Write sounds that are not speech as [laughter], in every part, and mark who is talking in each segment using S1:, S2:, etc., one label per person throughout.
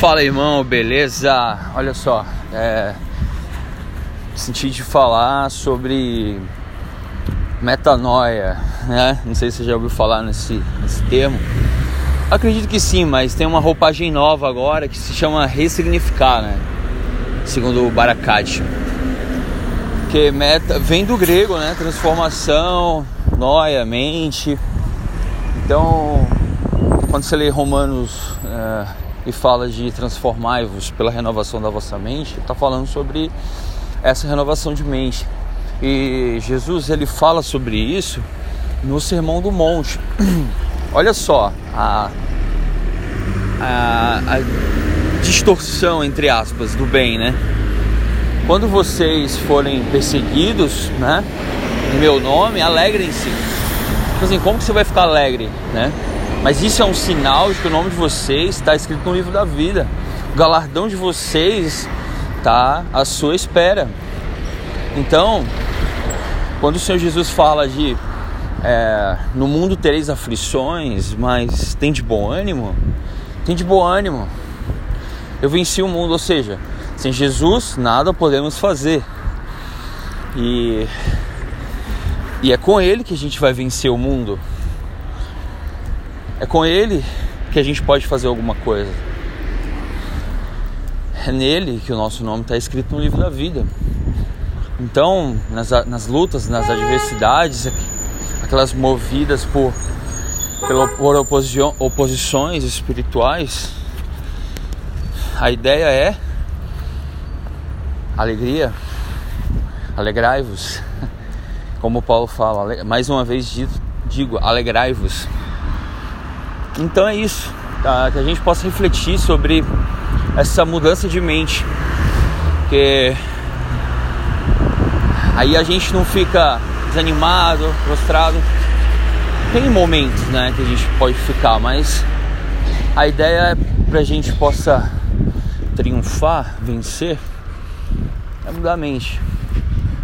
S1: Fala irmão, beleza? Olha só, é, senti de falar sobre metanoia, né? Não sei se você já ouviu falar nesse, nesse termo. Acredito que sim, mas tem uma roupagem nova agora que se chama ressignificar, né? Segundo o Barakat. Que meta vem do grego, né? Transformação, noia, mente. Então, quando você lê Romanos é, e fala de transformai-vos pela renovação da vossa mente, está falando sobre essa renovação de mente. E Jesus ele fala sobre isso no Sermão do Monte. [clears throat] Olha só a, a, a distorção entre aspas do bem, né? Quando vocês forem perseguidos, né, em meu nome, alegrem-se. Tipo assim, como que você vai ficar alegre, né? Mas isso é um sinal de que o nome de vocês está escrito no livro da vida. O galardão de vocês está à sua espera. Então, quando o Senhor Jesus fala de é, no mundo tereis aflições, mas tem de bom ânimo, tem de bom ânimo. Eu venci o mundo, ou seja, sem Jesus nada podemos fazer. E, e é com Ele que a gente vai vencer o mundo. É com Ele que a gente pode fazer alguma coisa. É nele que o nosso nome está escrito no livro da vida. Então, nas, nas lutas, nas adversidades, aquelas movidas por, por oposição, oposições espirituais, a ideia é alegria, alegrai-vos. [laughs] Como Paulo fala, mais uma vez digo, alegrai-vos. Então é isso, tá? que a gente possa refletir sobre essa mudança de mente, que aí a gente não fica desanimado, prostrado. Tem momentos, né, que a gente pode ficar, mas a ideia é pra gente possa triunfar, vencer, é mudar a mente.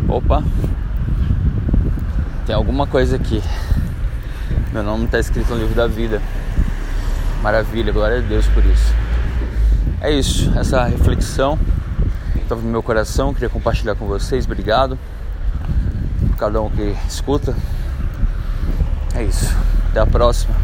S1: Opa, tem alguma coisa aqui. Meu nome está escrito no livro da vida. Maravilha, glória a Deus por isso. É isso, essa reflexão estava no meu coração, queria compartilhar com vocês. Obrigado cada um que escuta. É isso. Até a próxima.